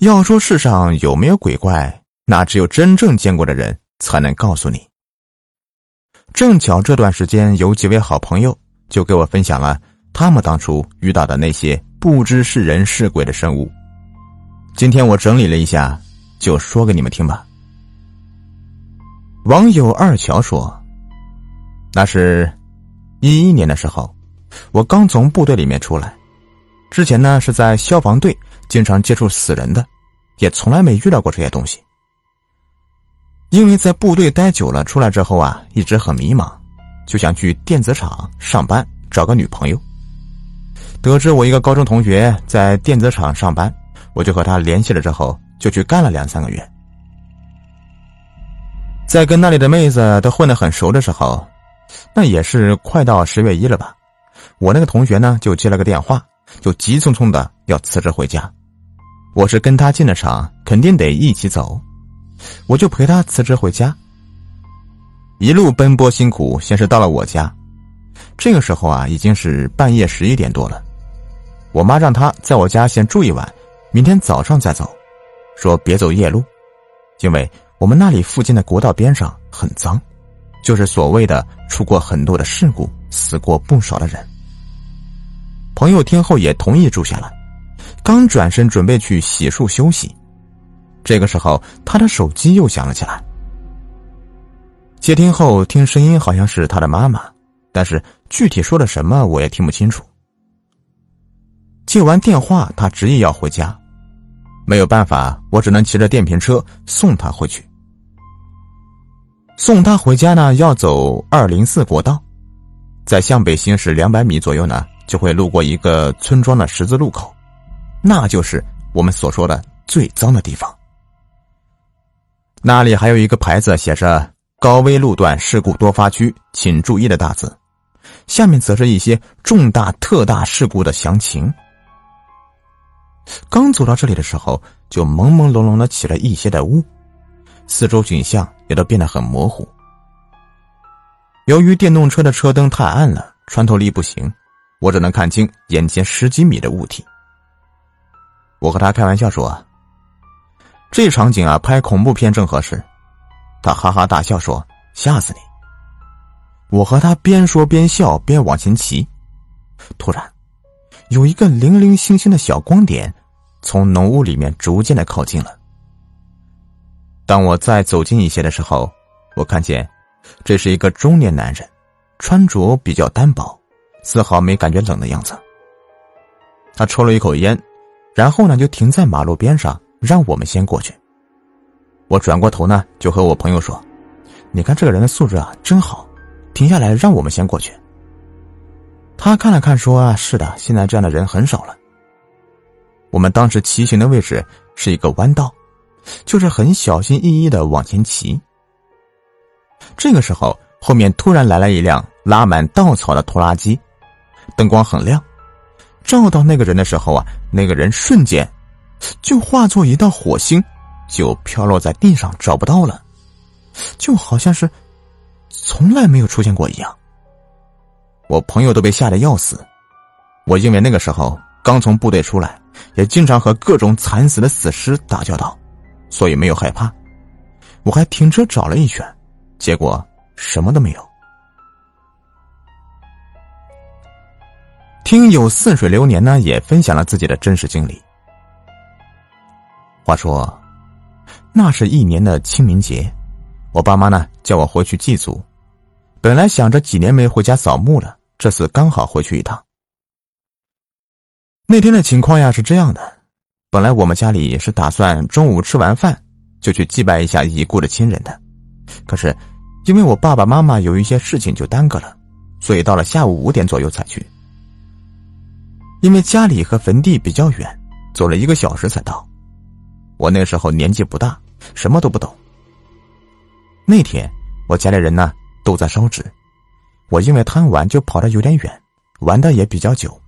要说世上有没有鬼怪，那只有真正见过的人才能告诉你。正巧这段时间有几位好朋友就给我分享了他们当初遇到的那些不知是人是鬼的生物。今天我整理了一下，就说给你们听吧。网友二乔说：“那是，一一年的时候，我刚从部队里面出来，之前呢是在消防队，经常接触死人的，也从来没遇到过这些东西。因为在部队待久了，出来之后啊，一直很迷茫，就想去电子厂上班，找个女朋友。得知我一个高中同学在电子厂上班。”我就和他联系了，之后就去干了两三个月。在跟那里的妹子都混得很熟的时候，那也是快到十月一了吧？我那个同学呢，就接了个电话，就急匆匆的要辞职回家。我是跟他进了厂，肯定得一起走，我就陪他辞职回家。一路奔波辛苦，先是到了我家，这个时候啊，已经是半夜十一点多了。我妈让他在我家先住一晚。明天早上再走，说别走夜路，因为我们那里附近的国道边上很脏，就是所谓的出过很多的事故，死过不少的人。朋友听后也同意住下来，刚转身准备去洗漱休息，这个时候他的手机又响了起来。接听后听声音好像是他的妈妈，但是具体说的什么我也听不清楚。接完电话，他执意要回家。没有办法，我只能骑着电瓶车送他回去。送他回家呢，要走二零四国道，在向北行驶两百米左右呢，就会路过一个村庄的十字路口，那就是我们所说的最脏的地方。那里还有一个牌子，写着“高危路段事故多发区，请注意”的大字，下面则是一些重大特大事故的详情。刚走到这里的时候，就朦朦胧胧的起了一些的雾，四周景象也都变得很模糊。由于电动车的车灯太暗了，穿透力不行，我只能看清眼前十几米的物体。我和他开玩笑说：“这场景啊，拍恐怖片正合适。”他哈哈大笑说：“吓死你！”我和他边说边笑，边往前骑，突然。有一个零零星星的小光点，从浓雾里面逐渐的靠近了。当我再走近一些的时候，我看见，这是一个中年男人，穿着比较单薄，丝毫没感觉冷的样子。他抽了一口烟，然后呢就停在马路边上，让我们先过去。我转过头呢，就和我朋友说：“你看这个人的素质啊，真好，停下来让我们先过去。”他看了看，说：“，是的，现在这样的人很少了。”我们当时骑行的位置是一个弯道，就是很小心翼翼的往前骑。这个时候，后面突然来了一辆拉满稻草的拖拉机，灯光很亮，照到那个人的时候啊，那个人瞬间就化作一道火星，就飘落在地上，找不到了，就好像是从来没有出现过一样。我朋友都被吓得要死，我因为那个时候刚从部队出来，也经常和各种惨死的死尸打交道，所以没有害怕。我还停车找了一圈，结果什么都没有。听友似水流年呢，也分享了自己的真实经历。话说，那是一年的清明节，我爸妈呢叫我回去祭祖。本来想着几年没回家扫墓了，这次刚好回去一趟。那天的情况呀是这样的，本来我们家里是打算中午吃完饭就去祭拜一下已故的亲人的，可是因为我爸爸妈妈有一些事情就耽搁了，所以到了下午五点左右才去。因为家里和坟地比较远，走了一个小时才到。我那时候年纪不大，什么都不懂。那天我家里人呢。都在烧纸，我因为贪玩就跑得有点远，玩的也比较久，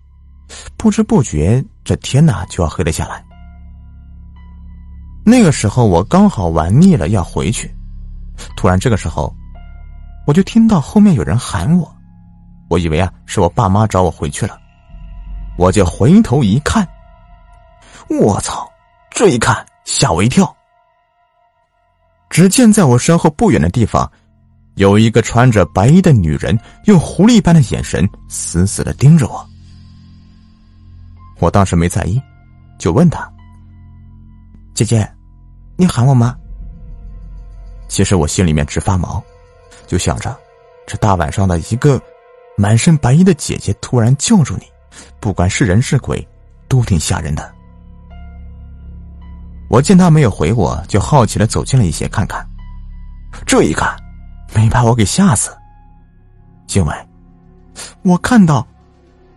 不知不觉这天呐就要黑了下来。那个时候我刚好玩腻了要回去，突然这个时候，我就听到后面有人喊我，我以为啊是我爸妈找我回去了，我就回头一看，我操，这一看吓我一跳。只见在我身后不远的地方，有一个穿着白衣的女人，用狐狸般的眼神死死的盯着我。我当时没在意，就问她：“姐姐，你喊我吗？”其实我心里面直发毛，就想着，这大晚上的一个满身白衣的姐姐突然叫住你，不管是人是鬼，都挺吓人的。我见他没有回我，就好奇的走近了一些看看。这一看，没把我给吓死。因为，我看到，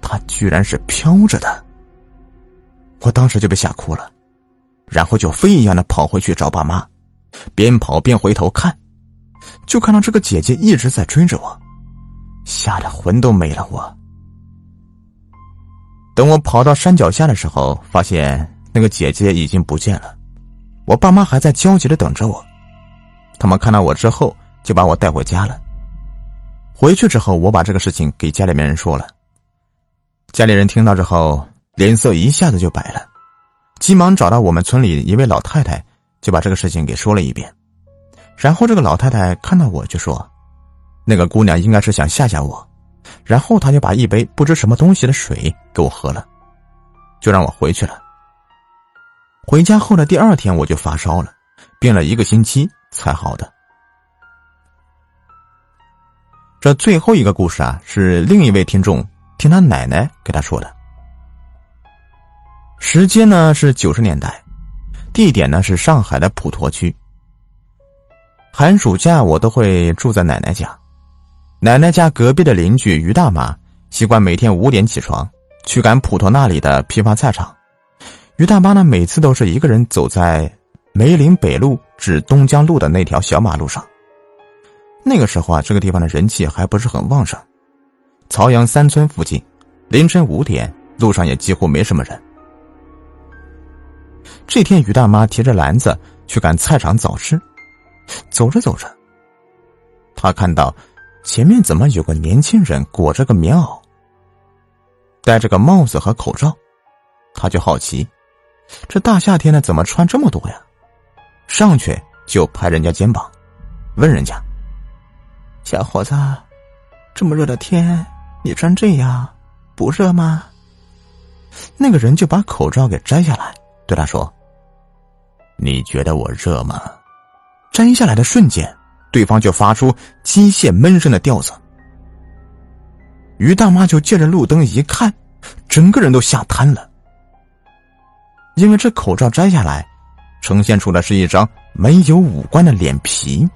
他居然是飘着的。我当时就被吓哭了，然后就飞一样的跑回去找爸妈，边跑边回头看，就看到这个姐姐一直在追着我，吓得魂都没了。我等我跑到山脚下的时候，发现那个姐姐已经不见了。我爸妈还在焦急的等着我，他们看到我之后就把我带回家了。回去之后，我把这个事情给家里面人说了。家里人听到之后，脸色一下子就白了，急忙找到我们村里一位老太太，就把这个事情给说了一遍。然后这个老太太看到我就说：“那个姑娘应该是想吓吓我。”然后他就把一杯不知什么东西的水给我喝了，就让我回去了。回家后的第二天，我就发烧了，病了一个星期才好的。这最后一个故事啊，是另一位听众听他奶奶给他说的。时间呢是九十年代，地点呢是上海的普陀区。寒暑假我都会住在奶奶家，奶奶家隔壁的邻居于大妈习惯每天五点起床，去赶普陀那里的批发菜场。于大妈呢，每次都是一个人走在梅林北路至东江路的那条小马路上。那个时候啊，这个地方的人气还不是很旺盛。曹阳三村附近，凌晨五点，路上也几乎没什么人。这天，于大妈提着篮子去赶菜场早市，走着走着，她看到前面怎么有个年轻人裹着个棉袄，戴着个帽子和口罩，他就好奇。这大夏天的怎么穿这么多呀？上去就拍人家肩膀，问人家：“小伙子，这么热的天，你穿这样不热吗？”那个人就把口罩给摘下来，对他说：“你觉得我热吗？”摘下来的瞬间，对方就发出机械闷声的调子。于大妈就借着路灯一看，整个人都吓瘫了。因为这口罩摘下来，呈现出的是一张没有五官的脸皮。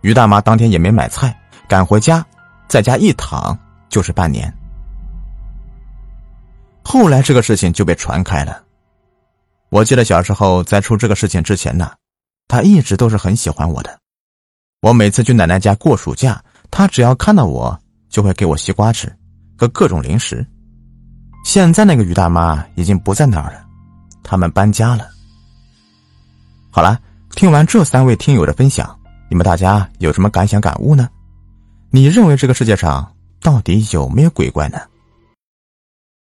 于大妈当天也没买菜，赶回家，在家一躺就是半年。后来这个事情就被传开了。我记得小时候在出这个事情之前呢，他一直都是很喜欢我的。我每次去奶奶家过暑假，她只要看到我，就会给我西瓜吃和各种零食。现在那个于大妈已经不在那儿了，他们搬家了。好了，听完这三位听友的分享，你们大家有什么感想感悟呢？你认为这个世界上到底有没有鬼怪呢？